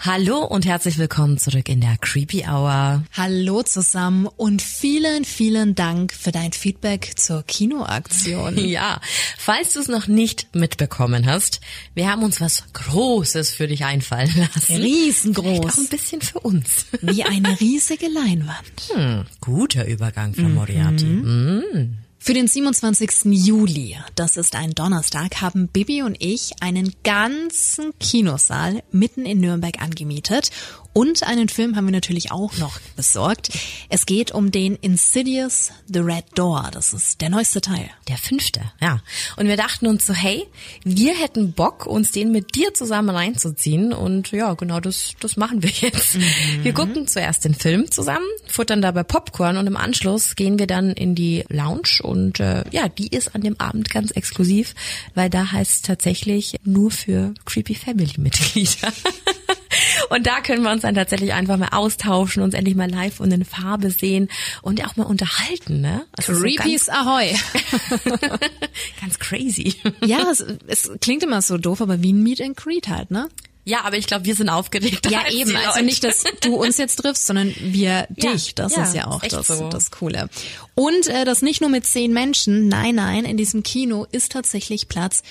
Hallo und herzlich willkommen zurück in der Creepy Hour. Hallo zusammen und vielen, vielen Dank für dein Feedback zur Kinoaktion. Ja, falls du es noch nicht mitbekommen hast, wir haben uns was Großes für dich einfallen lassen. Riesengroß. Vielleicht auch ein bisschen für uns. Wie eine riesige Leinwand. Hm, guter Übergang von Moriarty. Mm. Für den 27. Juli, das ist ein Donnerstag, haben Bibi und ich einen ganzen Kinosaal mitten in Nürnberg angemietet und einen Film haben wir natürlich auch noch besorgt. Es geht um den Insidious The Red Door. Das ist der neueste Teil. Der fünfte, ja. Und wir dachten uns so, hey, wir hätten Bock, uns den mit dir zusammen reinzuziehen. Und ja, genau das, das machen wir jetzt. Mhm. Wir gucken zuerst den Film zusammen, futtern dabei Popcorn und im Anschluss gehen wir dann in die Lounge. Und äh, ja, die ist an dem Abend ganz exklusiv, weil da heißt es tatsächlich nur für Creepy Family Mitglieder. Und da können wir uns dann tatsächlich einfach mal austauschen, uns endlich mal live und in Farbe sehen und auch mal unterhalten, ne? Also Creepies so Ahoy. ganz crazy. Ja, es, es klingt immer so doof, aber wie ein Meet and Greet halt, ne? Ja, aber ich glaube, wir sind aufgeregt. Ja, eben. Also nicht, dass du uns jetzt triffst, sondern wir ja, dich. Das ja, ist ja auch das, so. das Coole. Und äh, das nicht nur mit zehn Menschen. Nein, nein, in diesem Kino ist tatsächlich Platz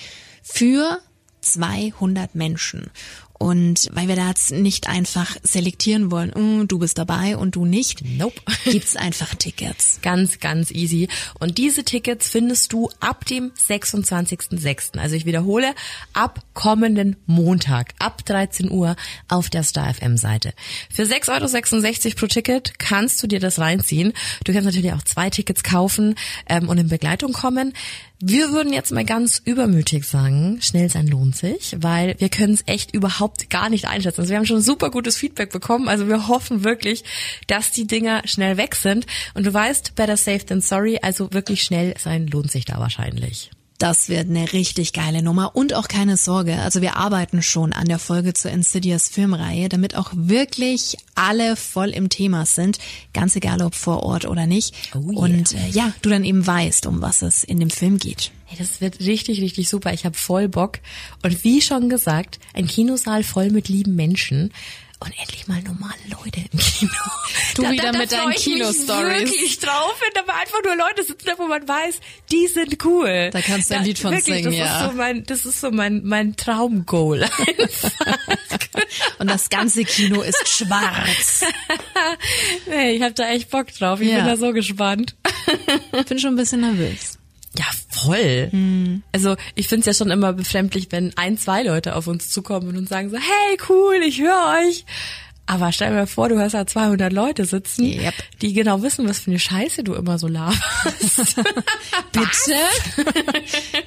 für 200 Menschen. Und weil wir da jetzt nicht einfach selektieren wollen, mm, du bist dabei und du nicht, nope. gibt's einfach Tickets. Ganz, ganz easy. Und diese Tickets findest du ab dem 26.06. Also ich wiederhole, ab kommenden Montag, ab 13 Uhr auf der Star FM Seite. Für 6,66 Euro pro Ticket kannst du dir das reinziehen. Du kannst natürlich auch zwei Tickets kaufen ähm, und in Begleitung kommen. Wir würden jetzt mal ganz übermütig sagen, schnell sein lohnt sich, weil wir können es echt überhaupt gar nicht einschätzen. Also wir haben schon super gutes Feedback bekommen, also wir hoffen wirklich, dass die Dinger schnell weg sind. Und du weißt, better safe than sorry, also wirklich schnell sein lohnt sich da wahrscheinlich. Das wird eine richtig geile Nummer und auch keine Sorge. Also wir arbeiten schon an der Folge zur Insidious Filmreihe, damit auch wirklich alle voll im Thema sind. Ganz egal ob vor Ort oder nicht. Oh yeah. Und äh, ja, du dann eben weißt, um was es in dem Film geht. Hey, das wird richtig, richtig super. Ich habe voll Bock. Und wie schon gesagt, ein Kinosaal voll mit lieben Menschen und endlich mal normale Leute im Kino. Du da, wieder da, mit deinen Kino-Stories. wirklich drauf, wenn aber einfach nur Leute sitzen da, wo man weiß, die sind cool. Da kannst du ein Lied von wirklich, singen, das ja. Ist so mein, das ist so mein, mein Traumgoal. und das ganze Kino ist schwarz. nee, ich habe da echt Bock drauf. Ich ja. bin da so gespannt. bin schon ein bisschen nervös. Voll. Hm. Also ich find's ja schon immer befremdlich, wenn ein, zwei Leute auf uns zukommen und sagen so, hey, cool, ich höre euch. Aber stell mir vor, du hast da 200 Leute sitzen, yep. die genau wissen, was für eine Scheiße du immer so laberst. Bitte?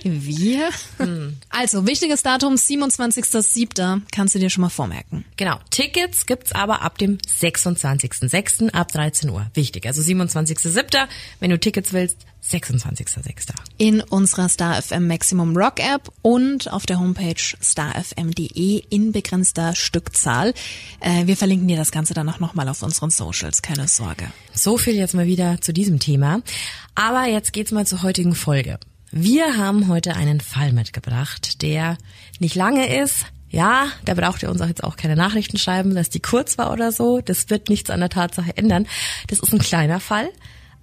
Wir? Hm. Also, wichtiges Datum, 27.07. Kannst du dir schon mal vormerken. Genau. Tickets gibt's aber ab dem 26.06. ab 13 Uhr. Wichtig. Also 27.07. Wenn du Tickets willst, 26.06. In unserer Star FM Maximum Rock App und auf der Homepage starfm.de in begrenzter Stückzahl. Äh, wir verlinken dir das Ganze dann auch nochmal auf unseren Socials, keine Sorge. So viel jetzt mal wieder zu diesem Thema. Aber jetzt geht's mal zur heutigen Folge. Wir haben heute einen Fall mitgebracht, der nicht lange ist, ja, da braucht ihr uns auch jetzt auch keine Nachrichten schreiben, dass die kurz war oder so. Das wird nichts an der Tatsache ändern. Das ist ein kleiner Fall,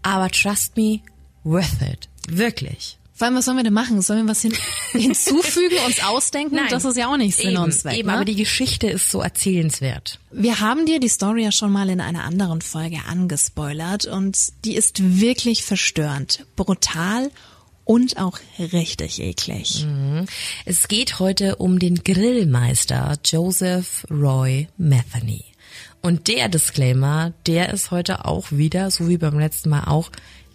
aber trust me, worth it. Wirklich. Vor allem, was sollen wir denn machen? Sollen wir was hin hinzufügen, uns ausdenken? Nein, das ist ja auch nicht Sinn eben, und Zweck. Eben, ne? aber die Geschichte ist so erzählenswert. Wir haben dir die Story ja schon mal in einer anderen Folge angespoilert und die ist wirklich verstörend, brutal und auch richtig eklig. Mhm. Es geht heute um den Grillmeister Joseph Roy Metheny. Und der Disclaimer, der ist heute auch wieder, so wie beim letzten Mal auch,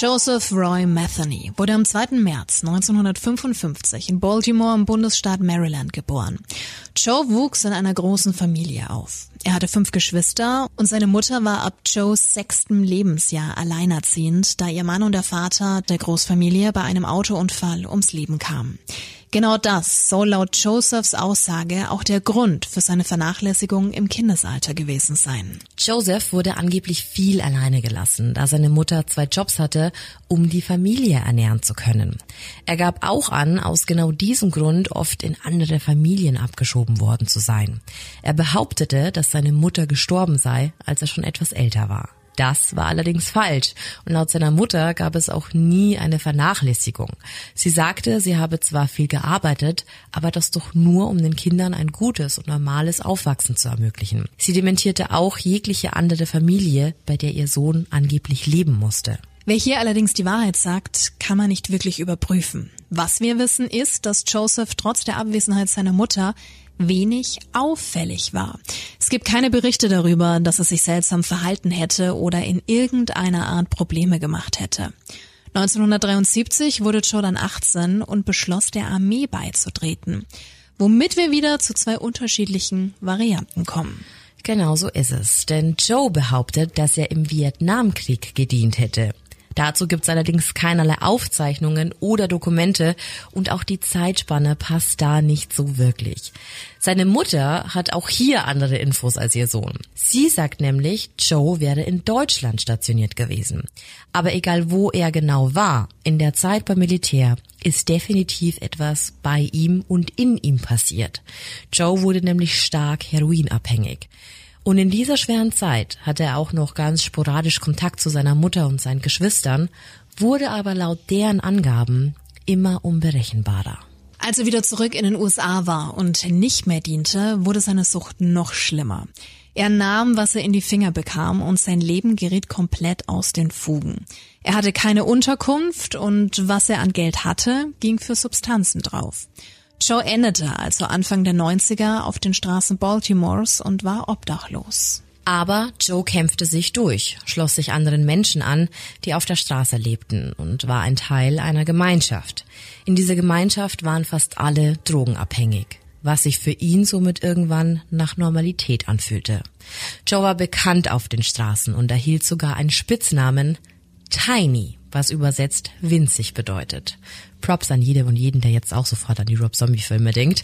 Joseph Roy Metheny wurde am 2. März 1955 in Baltimore im Bundesstaat Maryland geboren. Joe wuchs in einer großen Familie auf. Er hatte fünf Geschwister und seine Mutter war ab Joes sechstem Lebensjahr alleinerziehend, da ihr Mann und der Vater der Großfamilie bei einem Autounfall ums Leben kamen. Genau das soll laut Josephs Aussage auch der Grund für seine Vernachlässigung im Kindesalter gewesen sein. Joseph wurde angeblich viel alleine gelassen, da seine Mutter zwei Jobs hatte, um die Familie ernähren zu können. Er gab auch an, aus genau diesem Grund oft in andere Familien abgeschoben worden zu sein. Er behauptete, dass seine Mutter gestorben sei, als er schon etwas älter war. Das war allerdings falsch und laut seiner Mutter gab es auch nie eine Vernachlässigung. Sie sagte, sie habe zwar viel gearbeitet, aber das doch nur, um den Kindern ein gutes und normales Aufwachsen zu ermöglichen. Sie dementierte auch jegliche andere Familie, bei der ihr Sohn angeblich leben musste. Wer hier allerdings die Wahrheit sagt, kann man nicht wirklich überprüfen. Was wir wissen ist, dass Joseph trotz der Abwesenheit seiner Mutter wenig auffällig war. Es gibt keine Berichte darüber, dass er sich seltsam verhalten hätte oder in irgendeiner Art Probleme gemacht hätte. 1973 wurde Jordan 18 und beschloss, der Armee beizutreten, womit wir wieder zu zwei unterschiedlichen Varianten kommen. Genau so ist es, denn Joe behauptet, dass er im Vietnamkrieg gedient hätte. Dazu gibt es allerdings keinerlei Aufzeichnungen oder Dokumente und auch die Zeitspanne passt da nicht so wirklich. Seine Mutter hat auch hier andere Infos als ihr Sohn. Sie sagt nämlich, Joe wäre in Deutschland stationiert gewesen. Aber egal wo er genau war, in der Zeit beim Militär ist definitiv etwas bei ihm und in ihm passiert. Joe wurde nämlich stark heroinabhängig. Und in dieser schweren Zeit hatte er auch noch ganz sporadisch Kontakt zu seiner Mutter und seinen Geschwistern, wurde aber laut deren Angaben immer unberechenbarer. Als er wieder zurück in den USA war und nicht mehr diente, wurde seine Sucht noch schlimmer. Er nahm, was er in die Finger bekam und sein Leben geriet komplett aus den Fugen. Er hatte keine Unterkunft und was er an Geld hatte, ging für Substanzen drauf. Joe endete also Anfang der 90er auf den Straßen Baltimores und war obdachlos. Aber Joe kämpfte sich durch, schloss sich anderen Menschen an, die auf der Straße lebten und war ein Teil einer Gemeinschaft. In dieser Gemeinschaft waren fast alle drogenabhängig, was sich für ihn somit irgendwann nach Normalität anfühlte. Joe war bekannt auf den Straßen und erhielt sogar einen Spitznamen Tiny, was übersetzt winzig bedeutet. Props an jede und jeden, der jetzt auch sofort an die Rob Zombie Filme denkt.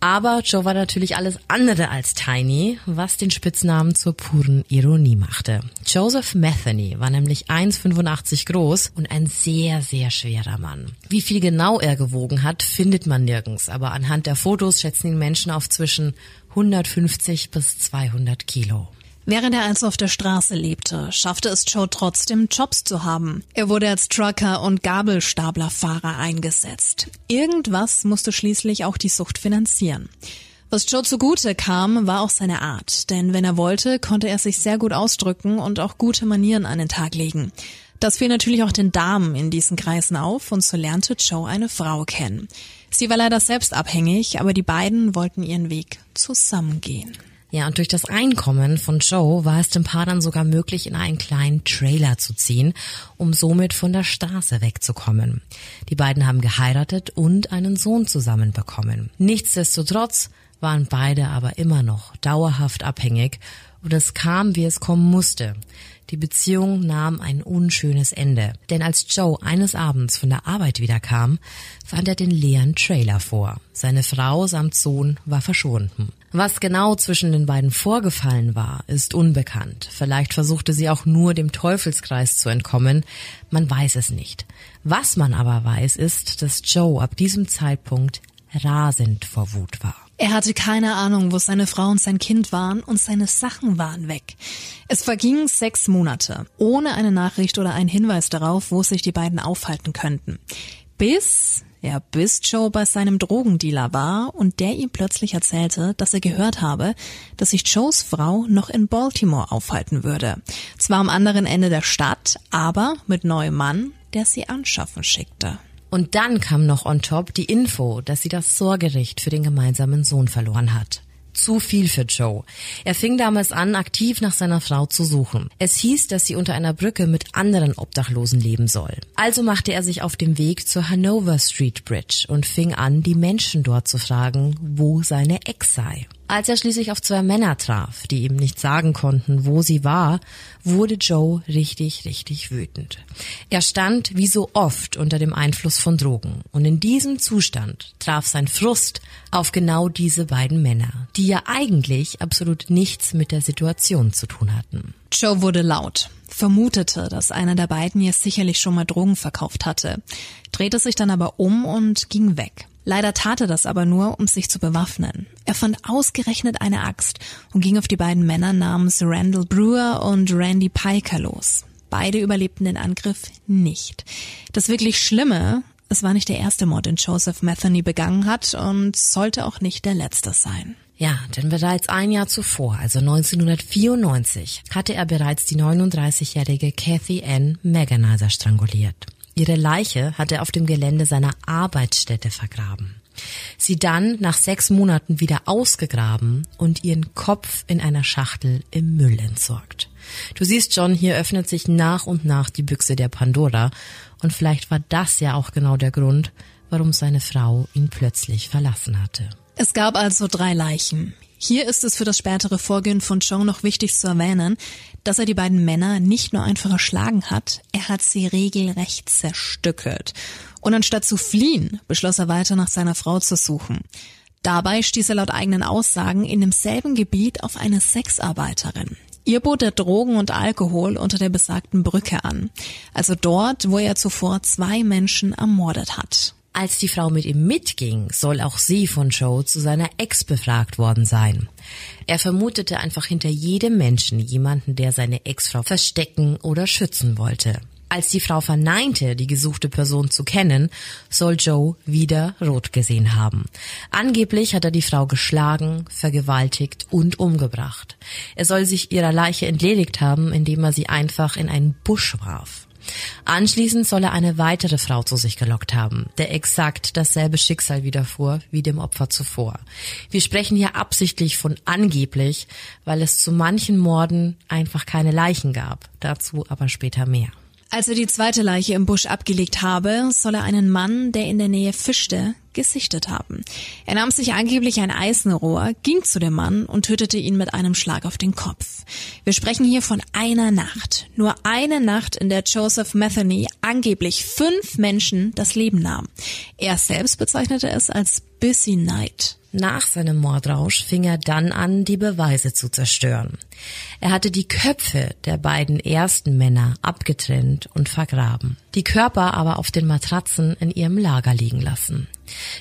Aber Joe war natürlich alles andere als tiny, was den Spitznamen zur puren Ironie machte. Joseph Metheny war nämlich 1,85 groß und ein sehr, sehr schwerer Mann. Wie viel genau er gewogen hat, findet man nirgends, aber anhand der Fotos schätzen ihn Menschen auf zwischen 150 bis 200 Kilo. Während er also auf der Straße lebte, schaffte es Joe trotzdem, Jobs zu haben. Er wurde als Trucker und Gabelstaplerfahrer eingesetzt. Irgendwas musste schließlich auch die Sucht finanzieren. Was Joe zugute kam, war auch seine Art, denn wenn er wollte, konnte er sich sehr gut ausdrücken und auch gute Manieren an den Tag legen. Das fiel natürlich auch den Damen in diesen Kreisen auf und so lernte Joe eine Frau kennen. Sie war leider selbst abhängig, aber die beiden wollten ihren Weg zusammengehen. Ja, und durch das Einkommen von Joe war es dem Paar dann sogar möglich, in einen kleinen Trailer zu ziehen, um somit von der Straße wegzukommen. Die beiden haben geheiratet und einen Sohn zusammen bekommen. Nichtsdestotrotz waren beide aber immer noch dauerhaft abhängig und es kam, wie es kommen musste. Die Beziehung nahm ein unschönes Ende, denn als Joe eines Abends von der Arbeit wiederkam, fand er den leeren Trailer vor. Seine Frau samt Sohn war verschwunden. Was genau zwischen den beiden vorgefallen war, ist unbekannt. Vielleicht versuchte sie auch nur dem Teufelskreis zu entkommen. Man weiß es nicht. Was man aber weiß, ist, dass Joe ab diesem Zeitpunkt rasend vor Wut war. Er hatte keine Ahnung, wo seine Frau und sein Kind waren und seine Sachen waren weg. Es vergingen sechs Monate, ohne eine Nachricht oder einen Hinweis darauf, wo sich die beiden aufhalten könnten. Bis, ja, bis Joe bei seinem Drogendealer war und der ihm plötzlich erzählte, dass er gehört habe, dass sich Joes Frau noch in Baltimore aufhalten würde. Zwar am anderen Ende der Stadt, aber mit neuem Mann, der sie anschaffen schickte. Und dann kam noch on top die Info, dass sie das Sorgerecht für den gemeinsamen Sohn verloren hat. Zu viel für Joe. Er fing damals an, aktiv nach seiner Frau zu suchen. Es hieß, dass sie unter einer Brücke mit anderen Obdachlosen leben soll. Also machte er sich auf den Weg zur Hanover Street Bridge und fing an, die Menschen dort zu fragen, wo seine Ex sei. Als er schließlich auf zwei Männer traf, die ihm nicht sagen konnten, wo sie war, wurde Joe richtig, richtig wütend. Er stand wie so oft unter dem Einfluss von Drogen und in diesem Zustand traf sein Frust auf genau diese beiden Männer, die ja eigentlich absolut nichts mit der Situation zu tun hatten. Joe wurde laut, vermutete, dass einer der beiden ihr sicherlich schon mal Drogen verkauft hatte, drehte sich dann aber um und ging weg. Leider tat er das aber nur, um sich zu bewaffnen. Er fand ausgerechnet eine Axt und ging auf die beiden Männer namens Randall Brewer und Randy Piker los. Beide überlebten den Angriff nicht. Das wirklich Schlimme, es war nicht der erste Mord, den Joseph Metheny begangen hat und sollte auch nicht der letzte sein. Ja, denn bereits ein Jahr zuvor, also 1994, hatte er bereits die 39-jährige Kathy Ann Meganizer stranguliert. Ihre Leiche hat er auf dem Gelände seiner Arbeitsstätte vergraben. Sie dann nach sechs Monaten wieder ausgegraben und ihren Kopf in einer Schachtel im Müll entsorgt. Du siehst John, hier öffnet sich nach und nach die Büchse der Pandora und vielleicht war das ja auch genau der Grund, warum seine Frau ihn plötzlich verlassen hatte. Es gab also drei Leichen. Hier ist es für das spätere Vorgehen von Joe noch wichtig zu erwähnen, dass er die beiden Männer nicht nur einfach erschlagen hat, er hat sie regelrecht zerstückelt. Und anstatt zu fliehen, beschloss er weiter nach seiner Frau zu suchen. Dabei stieß er laut eigenen Aussagen in demselben Gebiet auf eine Sexarbeiterin. Ihr bot er Drogen und Alkohol unter der besagten Brücke an. Also dort, wo er zuvor zwei Menschen ermordet hat. Als die Frau mit ihm mitging, soll auch sie von Joe zu seiner Ex befragt worden sein. Er vermutete einfach hinter jedem Menschen jemanden, der seine Ex-Frau verstecken oder schützen wollte. Als die Frau verneinte, die gesuchte Person zu kennen, soll Joe wieder rot gesehen haben. Angeblich hat er die Frau geschlagen, vergewaltigt und umgebracht. Er soll sich ihrer Leiche entledigt haben, indem er sie einfach in einen Busch warf. Anschließend soll er eine weitere Frau zu sich gelockt haben, der exakt dasselbe Schicksal widerfuhr wie dem Opfer zuvor. Wir sprechen hier absichtlich von angeblich, weil es zu manchen Morden einfach keine Leichen gab. Dazu aber später mehr. Als er die zweite Leiche im Busch abgelegt habe, soll er einen Mann, der in der Nähe fischte, gesichtet haben. Er nahm sich angeblich ein Eisenrohr, ging zu dem Mann und tötete ihn mit einem Schlag auf den Kopf. Wir sprechen hier von einer Nacht. Nur eine Nacht, in der Joseph Metheny angeblich fünf Menschen das Leben nahm. Er selbst bezeichnete es als Busy Night. Nach seinem Mordrausch fing er dann an, die Beweise zu zerstören. Er hatte die Köpfe der beiden ersten Männer abgetrennt und vergraben, die Körper aber auf den Matratzen in ihrem Lager liegen lassen.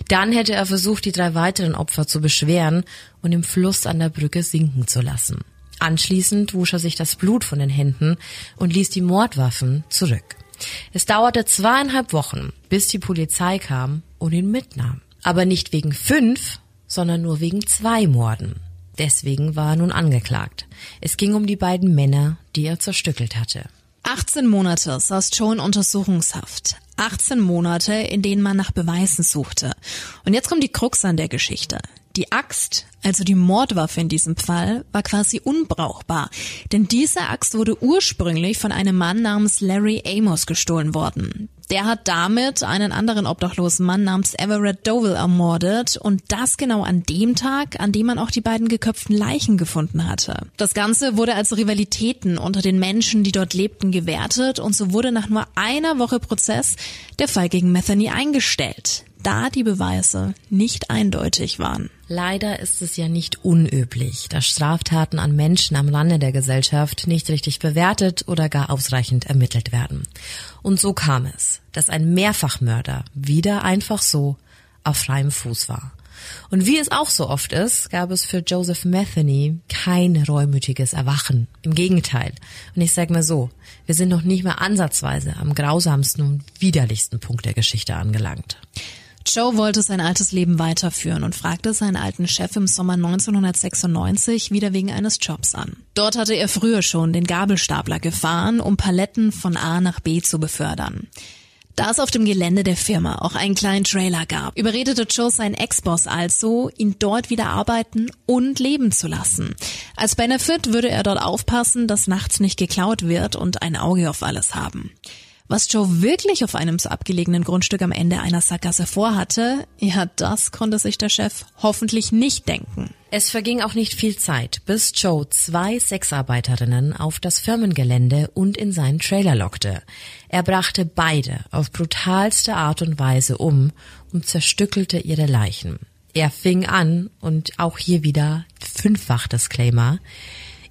Dann hätte er versucht, die drei weiteren Opfer zu beschweren und im Fluss an der Brücke sinken zu lassen. Anschließend wusch er sich das Blut von den Händen und ließ die Mordwaffen zurück. Es dauerte zweieinhalb Wochen, bis die Polizei kam und ihn mitnahm. Aber nicht wegen fünf, sondern nur wegen zwei Morden. Deswegen war er nun angeklagt. Es ging um die beiden Männer, die er zerstückelt hatte. 18 Monate saß Joe in Untersuchungshaft. 18 Monate, in denen man nach Beweisen suchte. Und jetzt kommt die Krux an der Geschichte. Die Axt, also die Mordwaffe in diesem Fall, war quasi unbrauchbar, denn diese Axt wurde ursprünglich von einem Mann namens Larry Amos gestohlen worden. Der hat damit einen anderen obdachlosen Mann namens Everett Dovell ermordet und das genau an dem Tag, an dem man auch die beiden geköpften Leichen gefunden hatte. Das Ganze wurde als Rivalitäten unter den Menschen, die dort lebten, gewertet und so wurde nach nur einer Woche Prozess der Fall gegen Metheny eingestellt da die Beweise nicht eindeutig waren. Leider ist es ja nicht unüblich, dass Straftaten an Menschen am Rande der Gesellschaft nicht richtig bewertet oder gar ausreichend ermittelt werden. Und so kam es, dass ein Mehrfachmörder wieder einfach so auf freiem Fuß war. Und wie es auch so oft ist, gab es für Joseph Metheny kein reumütiges Erwachen. Im Gegenteil. Und ich sag mal so, wir sind noch nicht mal ansatzweise am grausamsten und widerlichsten Punkt der Geschichte angelangt. Joe wollte sein altes Leben weiterführen und fragte seinen alten Chef im Sommer 1996 wieder wegen eines Jobs an. Dort hatte er früher schon den Gabelstapler gefahren, um Paletten von A nach B zu befördern. Da es auf dem Gelände der Firma auch einen kleinen Trailer gab, überredete Joe seinen Ex-Boss also, ihn dort wieder arbeiten und leben zu lassen. Als Benefit würde er dort aufpassen, dass nachts nicht geklaut wird und ein Auge auf alles haben. Was Joe wirklich auf einem so abgelegenen Grundstück am Ende einer Sackgasse vorhatte, ja, das konnte sich der Chef hoffentlich nicht denken. Es verging auch nicht viel Zeit, bis Joe zwei Sexarbeiterinnen auf das Firmengelände und in seinen Trailer lockte. Er brachte beide auf brutalste Art und Weise um und zerstückelte ihre Leichen. Er fing an, und auch hier wieder fünffach Disclaimer,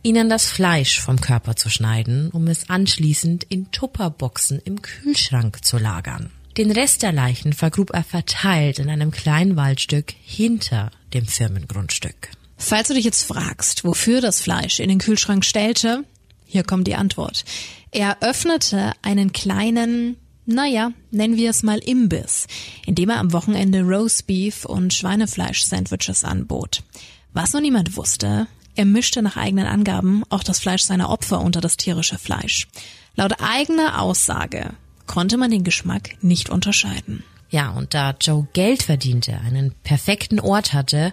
ihnen das Fleisch vom Körper zu schneiden, um es anschließend in Tupperboxen im Kühlschrank zu lagern. Den Rest der Leichen vergrub er verteilt in einem kleinen Waldstück hinter dem Firmengrundstück. Falls du dich jetzt fragst, wofür das Fleisch in den Kühlschrank stellte, hier kommt die Antwort. Er öffnete einen kleinen, naja, nennen wir es mal Imbiss, indem er am Wochenende Roastbeef und Schweinefleisch-Sandwiches anbot. Was noch niemand wusste, er mischte nach eigenen Angaben auch das Fleisch seiner Opfer unter das tierische Fleisch. Laut eigener Aussage konnte man den Geschmack nicht unterscheiden. Ja, und da Joe Geld verdiente, einen perfekten Ort hatte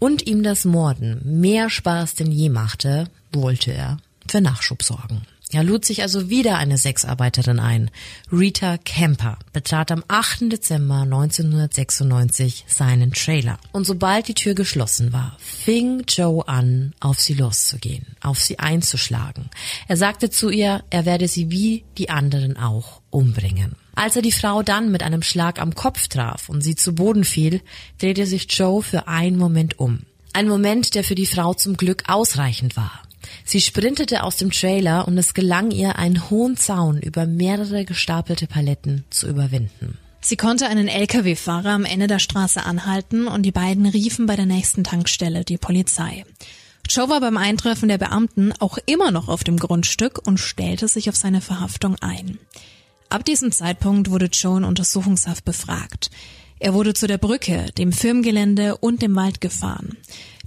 und ihm das Morden mehr Spaß denn je machte, wollte er für Nachschub sorgen. Er lud sich also wieder eine Sexarbeiterin ein. Rita Kemper betrat am 8. Dezember 1996 seinen Trailer. Und sobald die Tür geschlossen war, fing Joe an, auf sie loszugehen, auf sie einzuschlagen. Er sagte zu ihr, er werde sie wie die anderen auch umbringen. Als er die Frau dann mit einem Schlag am Kopf traf und sie zu Boden fiel, drehte sich Joe für einen Moment um. Ein Moment, der für die Frau zum Glück ausreichend war. Sie sprintete aus dem Trailer und es gelang ihr, einen hohen Zaun über mehrere gestapelte Paletten zu überwinden. Sie konnte einen Lkw-Fahrer am Ende der Straße anhalten und die beiden riefen bei der nächsten Tankstelle die Polizei. Joe war beim Eintreffen der Beamten auch immer noch auf dem Grundstück und stellte sich auf seine Verhaftung ein. Ab diesem Zeitpunkt wurde Joe in Untersuchungshaft befragt. Er wurde zu der Brücke, dem Firmengelände und dem Wald gefahren.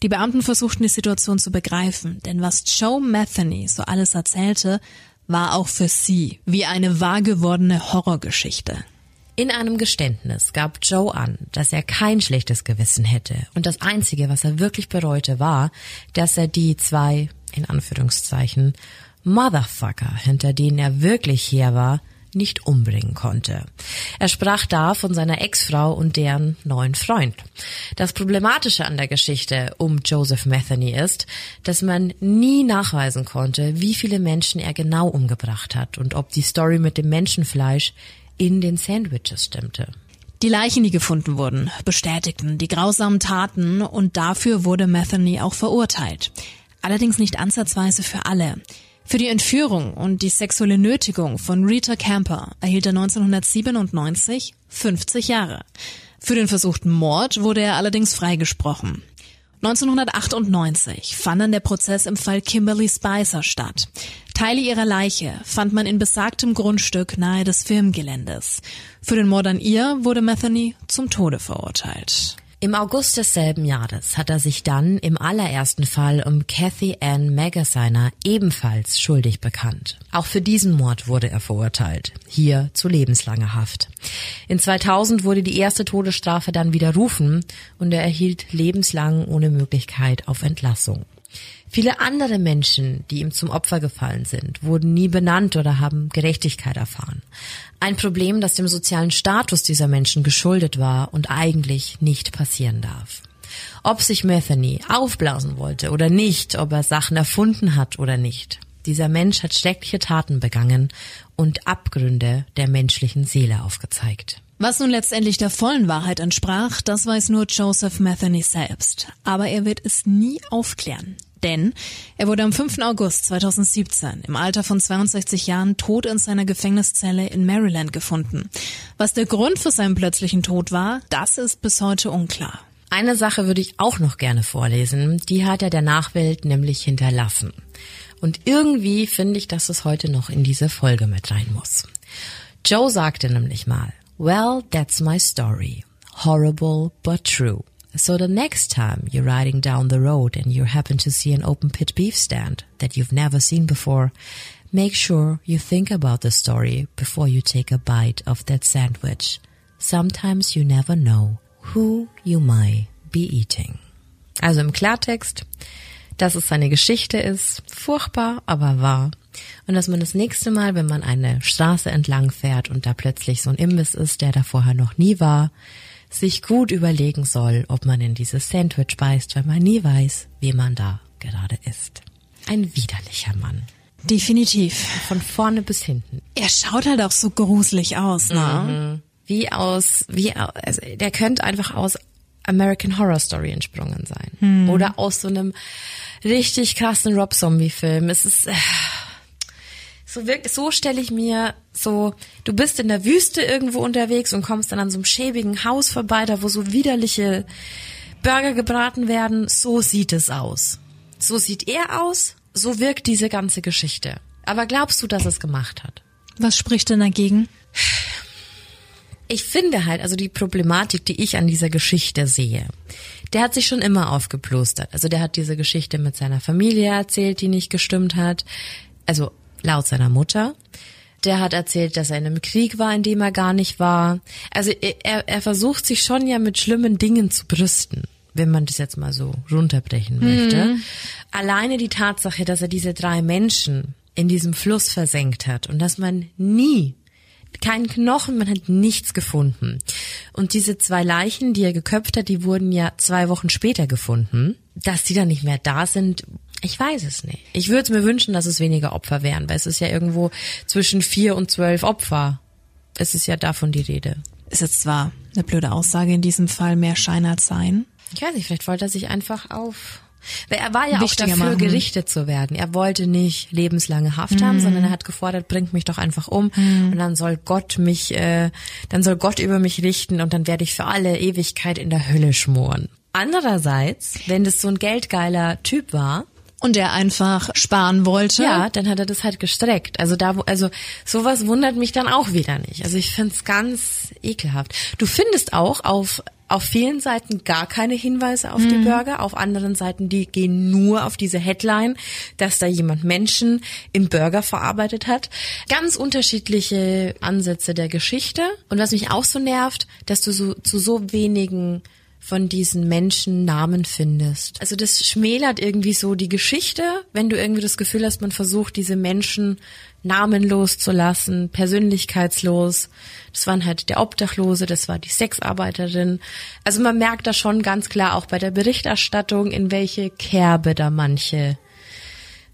Die Beamten versuchten die Situation zu begreifen, denn was Joe Metheny so alles erzählte, war auch für sie wie eine wahr gewordene Horrorgeschichte. In einem Geständnis gab Joe an, dass er kein schlechtes Gewissen hätte und das Einzige, was er wirklich bereute, war, dass er die zwei, in Anführungszeichen, Motherfucker, hinter denen er wirklich her war, nicht umbringen konnte. Er sprach da von seiner Ex-Frau und deren neuen Freund. Das Problematische an der Geschichte um Joseph Metheny ist, dass man nie nachweisen konnte, wie viele Menschen er genau umgebracht hat und ob die Story mit dem Menschenfleisch in den Sandwiches stimmte. Die Leichen, die gefunden wurden, bestätigten die grausamen Taten und dafür wurde Metheny auch verurteilt. Allerdings nicht ansatzweise für alle. Für die Entführung und die sexuelle Nötigung von Rita Camper erhielt er 1997 50 Jahre. Für den versuchten Mord wurde er allerdings freigesprochen. 1998 fand dann der Prozess im Fall Kimberly Spicer statt. Teile ihrer Leiche fand man in besagtem Grundstück nahe des Firmengeländes. Für den Mord an ihr wurde Metheny zum Tode verurteilt. Im August desselben Jahres hat er sich dann im allerersten Fall um Kathy Ann Magasiner ebenfalls schuldig bekannt. Auch für diesen Mord wurde er verurteilt, hier zu lebenslanger Haft. In 2000 wurde die erste Todesstrafe dann widerrufen und er erhielt lebenslang ohne Möglichkeit auf Entlassung. Viele andere Menschen, die ihm zum Opfer gefallen sind, wurden nie benannt oder haben Gerechtigkeit erfahren. Ein Problem, das dem sozialen Status dieser Menschen geschuldet war und eigentlich nicht passieren darf. Ob sich Metheny aufblasen wollte oder nicht, ob er Sachen erfunden hat oder nicht. Dieser Mensch hat schreckliche Taten begangen und Abgründe der menschlichen Seele aufgezeigt. Was nun letztendlich der vollen Wahrheit entsprach, das weiß nur Joseph Metheny selbst. Aber er wird es nie aufklären. Denn er wurde am 5. August 2017 im Alter von 62 Jahren tot in seiner Gefängniszelle in Maryland gefunden. Was der Grund für seinen plötzlichen Tod war, das ist bis heute unklar. Eine Sache würde ich auch noch gerne vorlesen, die hat er der Nachwelt nämlich hinterlassen. Und irgendwie finde ich, dass es heute noch in diese Folge mit rein muss. Joe sagte nämlich mal, Well, that's my story. Horrible but true. So the next time you're riding down the road and you happen to see an open pit beef stand that you've never seen before, Make sure you think about the story before you take a bite of that sandwich. Sometimes you never know who you might be eating. Also im Klartext, dass es seine Geschichte ist, furchtbar, aber wahr. Und dass man das nächste Mal, wenn man eine Straße entlang fährt und da plötzlich so ein Imbiss ist, der da vorher noch nie war, sich gut überlegen soll, ob man in dieses Sandwich beißt, weil man nie weiß, wie man da gerade ist. Ein widerlicher Mann. Definitiv. Von vorne bis hinten. Er schaut halt auch so gruselig aus, ne? Mhm. Wie aus, wie, also der könnte einfach aus American Horror Story entsprungen sein. Mhm. Oder aus so einem richtig krassen Rob Zombie Film. Es ist, äh, so wirklich, so stelle ich mir so, du bist in der Wüste irgendwo unterwegs und kommst dann an so einem schäbigen Haus vorbei, da wo so widerliche Burger gebraten werden. So sieht es aus. So sieht er aus, so wirkt diese ganze Geschichte. Aber glaubst du, dass es gemacht hat? Was spricht denn dagegen? Ich finde halt, also die Problematik, die ich an dieser Geschichte sehe, der hat sich schon immer aufgeplustert. Also der hat diese Geschichte mit seiner Familie erzählt, die nicht gestimmt hat. Also laut seiner Mutter. Der hat erzählt, dass er in einem Krieg war, in dem er gar nicht war. Also er, er versucht sich schon ja mit schlimmen Dingen zu brüsten wenn man das jetzt mal so runterbrechen möchte. Mhm. Alleine die Tatsache, dass er diese drei Menschen in diesem Fluss versenkt hat und dass man nie kein Knochen, man hat nichts gefunden. Und diese zwei Leichen, die er geköpft hat, die wurden ja zwei Wochen später gefunden. Dass die dann nicht mehr da sind, ich weiß es nicht. Ich würde mir wünschen, dass es weniger Opfer wären, weil es ist ja irgendwo zwischen vier und zwölf Opfer. Es ist ja davon die Rede. Ist jetzt zwar eine blöde Aussage in diesem Fall, mehr Schein als Sein. Ich weiß nicht, vielleicht wollte er sich einfach auf. Weil er war ja auch dafür, machen. gerichtet zu werden. Er wollte nicht lebenslange Haft mhm. haben, sondern er hat gefordert, bringt mich doch einfach um mhm. und dann soll Gott mich, äh, dann soll Gott über mich richten und dann werde ich für alle Ewigkeit in der Hölle schmoren. Andererseits, wenn das so ein geldgeiler Typ war, und der einfach sparen wollte. Ja, dann hat er das halt gestreckt. Also da, also sowas wundert mich dann auch wieder nicht. Also ich find's ganz ekelhaft. Du findest auch auf auf vielen Seiten gar keine Hinweise auf mhm. die Burger, auf anderen Seiten, die gehen nur auf diese Headline, dass da jemand Menschen im Burger verarbeitet hat. Ganz unterschiedliche Ansätze der Geschichte. Und was mich auch so nervt, dass du so zu so wenigen von diesen Menschen Namen findest. Also das schmälert irgendwie so die Geschichte, wenn du irgendwie das Gefühl hast, man versucht diese Menschen namenlos zu lassen, persönlichkeitslos. Das waren halt der Obdachlose, das war die Sexarbeiterin. Also man merkt da schon ganz klar auch bei der Berichterstattung, in welche Kerbe da manche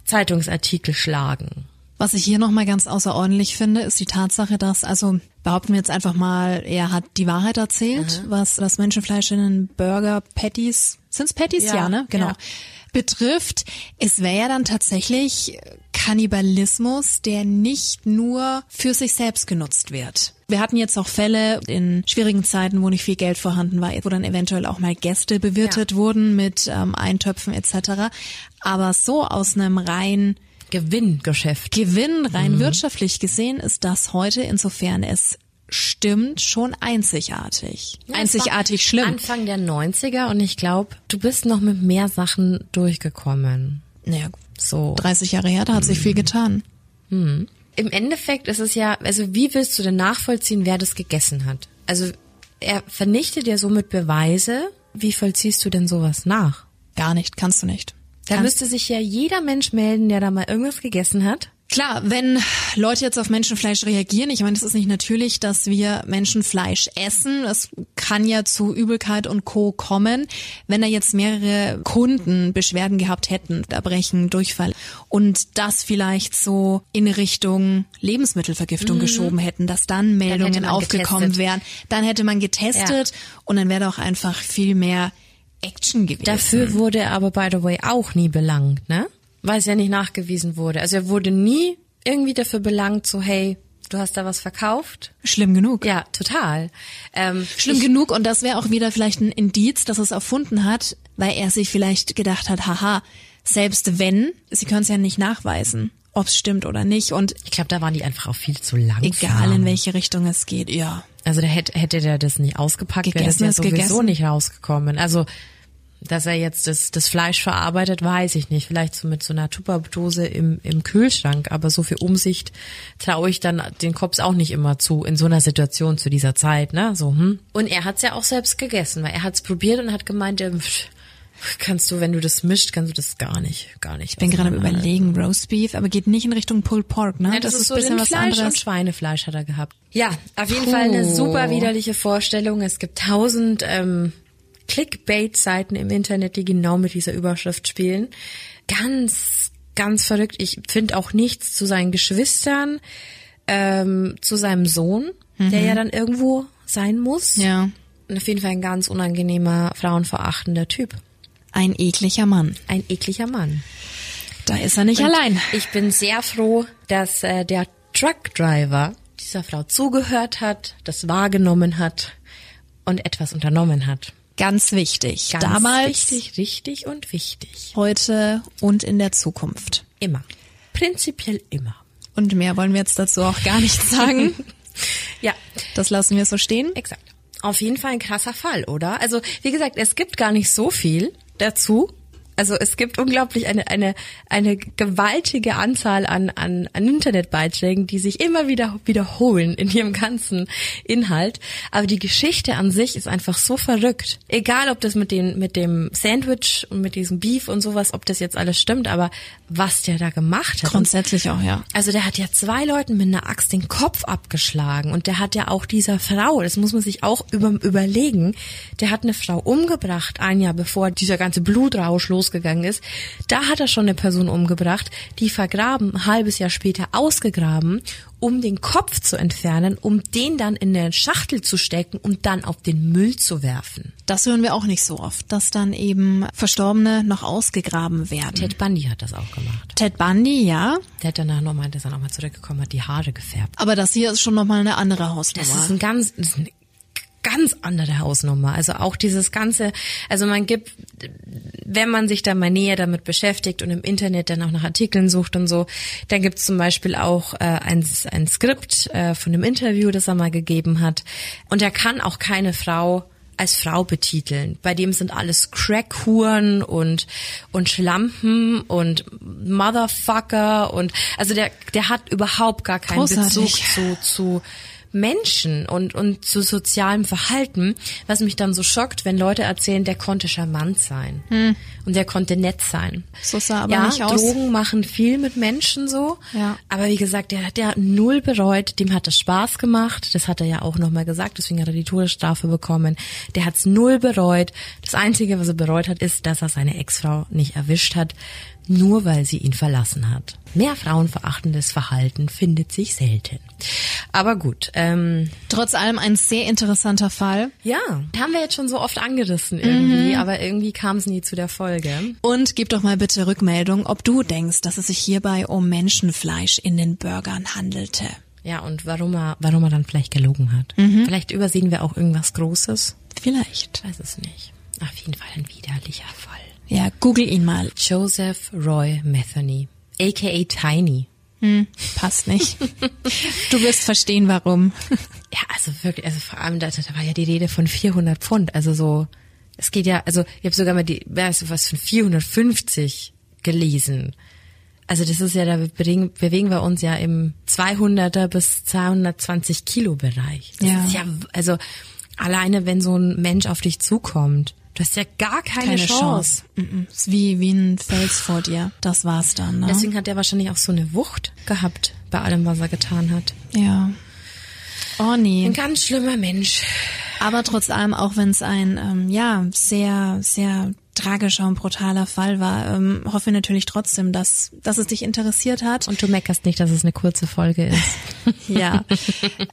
Zeitungsartikel schlagen. Was ich hier nochmal ganz außerordentlich finde, ist die Tatsache, dass, also behaupten wir jetzt einfach mal, er hat die Wahrheit erzählt, Aha. was das Menschenfleisch in den Burger Patties, sind's Patties? Ja, ja ne? Genau. Ja. Betrifft. Es wäre ja dann tatsächlich Kannibalismus, der nicht nur für sich selbst genutzt wird. Wir hatten jetzt auch Fälle in schwierigen Zeiten, wo nicht viel Geld vorhanden war, wo dann eventuell auch mal Gäste bewirtet ja. wurden mit ähm, Eintöpfen etc. Aber so aus einem rein Gewinngeschäft. Gewinn, rein mhm. wirtschaftlich gesehen, ist das heute, insofern es stimmt, schon einzigartig. Ja, einzigartig schlimm. Anfang der 90er und ich glaube, du bist noch mit mehr Sachen durchgekommen. Naja, so. 30 Jahre her, da hat mhm. sich viel getan. Mhm. Im Endeffekt ist es ja, also wie willst du denn nachvollziehen, wer das gegessen hat? Also er vernichtet ja somit Beweise. Wie vollziehst du denn sowas nach? Gar nicht, kannst du nicht. Da müsste sich ja jeder Mensch melden, der da mal irgendwas gegessen hat. Klar, wenn Leute jetzt auf Menschenfleisch reagieren, ich meine, es ist nicht natürlich, dass wir Menschenfleisch essen. Es kann ja zu Übelkeit und Co. kommen. Wenn da jetzt mehrere Kunden Beschwerden gehabt hätten, Erbrechen, Durchfall und das vielleicht so in Richtung Lebensmittelvergiftung mhm. geschoben hätten, dass dann Meldungen dann aufgekommen getestet. wären, dann hätte man getestet ja. und dann wäre da auch einfach viel mehr Action gewesen. Dafür wurde er aber, by the way, auch nie belangt, ne? Weil es ja nicht nachgewiesen wurde. Also er wurde nie irgendwie dafür belangt, so hey, du hast da was verkauft. Schlimm genug. Ja, total. Ähm, Schlimm genug und das wäre auch wieder vielleicht ein Indiz, dass es erfunden hat, weil er sich vielleicht gedacht hat, haha, selbst wenn, sie können es ja nicht nachweisen, ob es stimmt oder nicht. Und ich glaube, da waren die einfach auch viel zu lang. Egal in welche Richtung es geht, ja. Also da hätte, hätte der das nicht ausgepackt, wäre das ja sowieso gegessen. nicht rausgekommen. Also Dass er jetzt das, das Fleisch verarbeitet, weiß ich nicht. Vielleicht so mit so einer Tupperdose im, im Kühlschrank. Aber so viel Umsicht traue ich dann den Cops auch nicht immer zu, in so einer Situation zu dieser Zeit, ne? So, hm. Und er hat's ja auch selbst gegessen, weil er hat's probiert und hat gemeint, er, pff, kannst du, wenn du das mischt, kannst du das gar nicht, gar nicht. Ich bin gerade am überlegen, Roast Beef, aber geht nicht in Richtung Pulled Pork, ne? Ja, das, das, ist so bisschen was Fleisch anderes. und Schweinefleisch hat er gehabt. Ja, auf jeden Puh. Fall eine super widerliche Vorstellung. Es gibt tausend ähm, Clickbait-Seiten im Internet, die genau mit dieser Überschrift spielen. Ganz, ganz verrückt. Ich finde auch nichts zu seinen Geschwistern, ähm, zu seinem Sohn, mhm. der ja dann irgendwo sein muss. Ja. Und auf jeden Fall ein ganz unangenehmer, frauenverachtender Typ. Ein ekliger Mann. Ein ekliger Mann. Da ist er nicht Und allein. Ich bin sehr froh, dass äh, der Truckdriver dieser Frau zugehört hat, das wahrgenommen hat und etwas unternommen hat. Ganz wichtig. Ganz Damals, wichtig, richtig und wichtig. Heute und in der Zukunft. Immer. Prinzipiell immer. Und mehr wollen wir jetzt dazu auch gar nicht sagen. ja. Das lassen wir so stehen. Exakt. Auf jeden Fall ein krasser Fall, oder? Also, wie gesagt, es gibt gar nicht so viel dazu. Also es gibt unglaublich eine, eine, eine gewaltige Anzahl an, an, an Internetbeiträgen, die sich immer wieder wiederholen in ihrem ganzen Inhalt. Aber die Geschichte an sich ist einfach so verrückt. Egal, ob das mit dem, mit dem Sandwich und mit diesem Beef und sowas, ob das jetzt alles stimmt, aber was der da gemacht hat. Grundsätzlich auch, ja. Also der hat ja zwei Leuten mit einer Axt den Kopf abgeschlagen und der hat ja auch dieser Frau, das muss man sich auch über, überlegen, der hat eine Frau umgebracht, ein Jahr bevor dieser ganze Blutrausch los losgegangen ist, da hat er schon eine Person umgebracht, die vergraben, ein halbes Jahr später ausgegraben, um den Kopf zu entfernen, um den dann in eine Schachtel zu stecken und dann auf den Müll zu werfen. Das hören wir auch nicht so oft, dass dann eben Verstorbene noch ausgegraben werden. Ted Bundy hat das auch gemacht. Ted Bundy, ja. Der hat danach nochmal, der ist dann nochmal zurückgekommen, hat die Haare gefärbt. Aber das hier ist schon nochmal eine andere Hausnummer. Das ist ein ganz, das ist ein ganz andere Hausnummer. Also auch dieses ganze, also man gibt, wenn man sich da mal näher damit beschäftigt und im Internet dann auch nach Artikeln sucht und so, dann gibt es zum Beispiel auch äh, ein, ein Skript äh, von einem Interview, das er mal gegeben hat. Und er kann auch keine Frau als Frau betiteln. Bei dem sind alles Crackhuren und und Schlampen und Motherfucker und also der der hat überhaupt gar keinen Großartig. Bezug zu zu Menschen und, und zu sozialem Verhalten, was mich dann so schockt, wenn Leute erzählen, der konnte charmant sein hm. und der konnte nett sein. So sah aber ja, nicht aus. Drogen machen viel mit Menschen so, ja. aber wie gesagt, der hat ja null bereut, dem hat es Spaß gemacht, das hat er ja auch nochmal gesagt, deswegen hat er die Todesstrafe bekommen. Der hat's null bereut. Das Einzige, was er bereut hat, ist, dass er seine Ex-Frau nicht erwischt hat nur weil sie ihn verlassen hat. Mehr frauenverachtendes Verhalten findet sich selten. Aber gut. Ähm, Trotz allem ein sehr interessanter Fall. Ja, haben wir jetzt schon so oft angerissen irgendwie, mhm. aber irgendwie kam es nie zu der Folge. Und gib doch mal bitte Rückmeldung, ob du denkst, dass es sich hierbei um Menschenfleisch in den Burgern handelte. Ja, und warum er, warum er dann vielleicht gelogen hat. Mhm. Vielleicht übersehen wir auch irgendwas Großes. Vielleicht. Ich weiß es nicht. Auf jeden Fall ein widerlicher Fall. Ja, google ihn mal. Joseph Roy Metheny, aka Tiny. Hm, passt nicht. du wirst verstehen, warum. ja, also wirklich, also vor allem, da, da war ja die Rede von 400 Pfund, also so, es geht ja, also ich habe sogar mal die, weißt du, was von 450 gelesen. Also das ist ja, da bewegen, bewegen wir uns ja im 200er bis 220 Kilo Bereich. Das ja. ist ja, also alleine wenn so ein Mensch auf dich zukommt, Du hast ja gar keine, keine Chance. Chance. Ist wie, wie ein Fels vor dir. Das war's dann. Ne? Deswegen hat er wahrscheinlich auch so eine Wucht gehabt bei allem, was er getan hat. Ja. Oh nee. Ein ganz schlimmer Mensch. Aber trotz allem, auch wenn es ein ähm, ja sehr sehr tragischer und brutaler Fall war, ähm, hoffe natürlich trotzdem, dass dass es dich interessiert hat. Und du meckerst nicht, dass es eine kurze Folge ist. ja.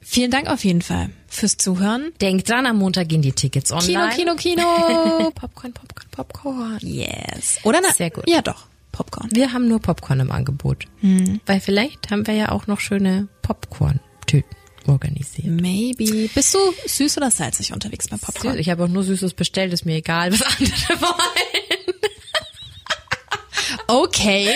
Vielen Dank auf jeden Fall fürs Zuhören. Denkt dran, am Montag gehen die Tickets online. Kino, Kino, Kino. Popcorn, Popcorn, Popcorn. Yes. Oder na, Sehr gut. Ja, doch. Popcorn. Wir haben nur Popcorn im Angebot. Hm. Weil vielleicht haben wir ja auch noch schöne Popcorn-Tüten organisiert. Maybe. Bist du süß oder salzig unterwegs beim Popcorn? Ich habe auch nur Süßes bestellt, ist mir egal, was andere wollen. Okay.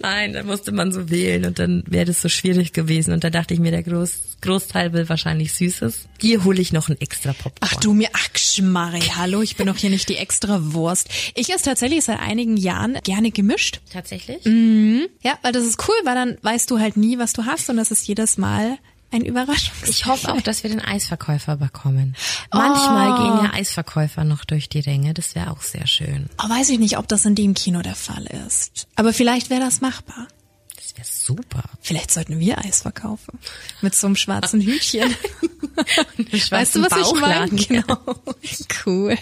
Nein, da musste man so wählen und dann wäre das so schwierig gewesen. Und da dachte ich mir, der Groß, Großteil will wahrscheinlich Süßes. Hier hole ich noch ein extra Popcorn. Ach du mir, ach Schmarri, hallo, ich bin doch hier nicht die extra Wurst. Ich esse tatsächlich seit einigen Jahren gerne gemischt. Tatsächlich? Mhm. Ja, weil das ist cool, weil dann weißt du halt nie, was du hast und das ist jedes Mal ein Überraschung. Ich hoffe auch, dass wir den Eisverkäufer bekommen. Manchmal oh. gehen ja Eisverkäufer noch durch die Ränge. Das wäre auch sehr schön. Oh, weiß ich nicht, ob das in dem Kino der Fall ist. Aber vielleicht wäre das machbar. Das wäre super. Vielleicht sollten wir Eis verkaufen. Mit so einem schwarzen Hütchen. weißt du, was Bauchladen. ich meine? Genau. Cool.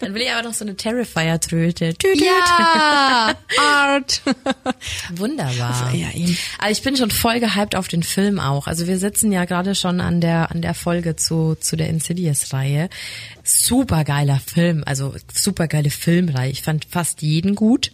Dann will ich aber noch so eine Terrifier-Tröte. Ja, Art. Wunderbar. Ja, eben. Aber ich bin schon voll gehypt auf den Film auch. Also wir sitzen ja gerade schon an der, an der Folge zu, zu der Insidious-Reihe. Super geiler Film, also super geile Filmreihe. Ich fand fast jeden gut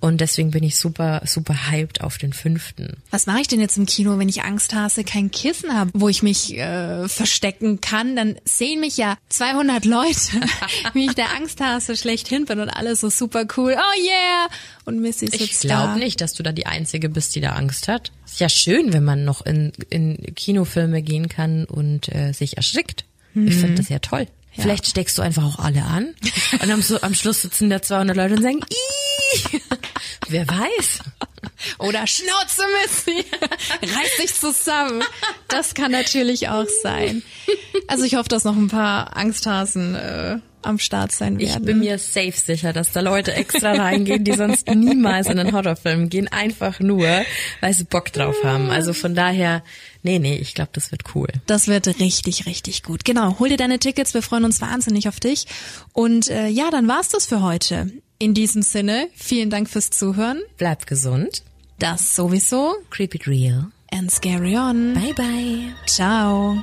und deswegen bin ich super, super hyped auf den fünften. Was mache ich denn jetzt im Kino, wenn ich Angst habe, kein Kissen habe, wo ich mich äh, verstecken kann? Dann sehen mich ja 200 Leute, wie ich der Angsthase schlechthin bin und alles so super cool. Oh yeah! Und Missy sitzt Ich glaube nicht, dass du da die Einzige bist, die da Angst hat. Ist ja schön, wenn man noch in, in Kinofilme gehen kann und äh, sich erschrickt. Mhm. Ich finde das ja toll. Ja. Vielleicht steckst du einfach auch alle an und am, am Schluss sitzen da 200 Leute und sagen, Ih! wer weiß. Oder Schnauze Missy, reiß dich zusammen. Das kann natürlich auch sein. Also ich hoffe, dass noch ein paar Angsthasen äh, am Start sein werden. Ich bin mir safe sicher, dass da Leute extra reingehen, die sonst niemals in einen Horrorfilm gehen, einfach nur, weil sie Bock drauf haben. Also von daher, nee, nee, ich glaube, das wird cool. Das wird richtig, richtig gut. Genau, hol dir deine Tickets, wir freuen uns wahnsinnig auf dich. Und äh, ja, dann war's das für heute. In diesem Sinne, vielen Dank fürs Zuhören. Bleibt gesund. Das sowieso. Creep it real. And scary on. Bye bye. Ciao.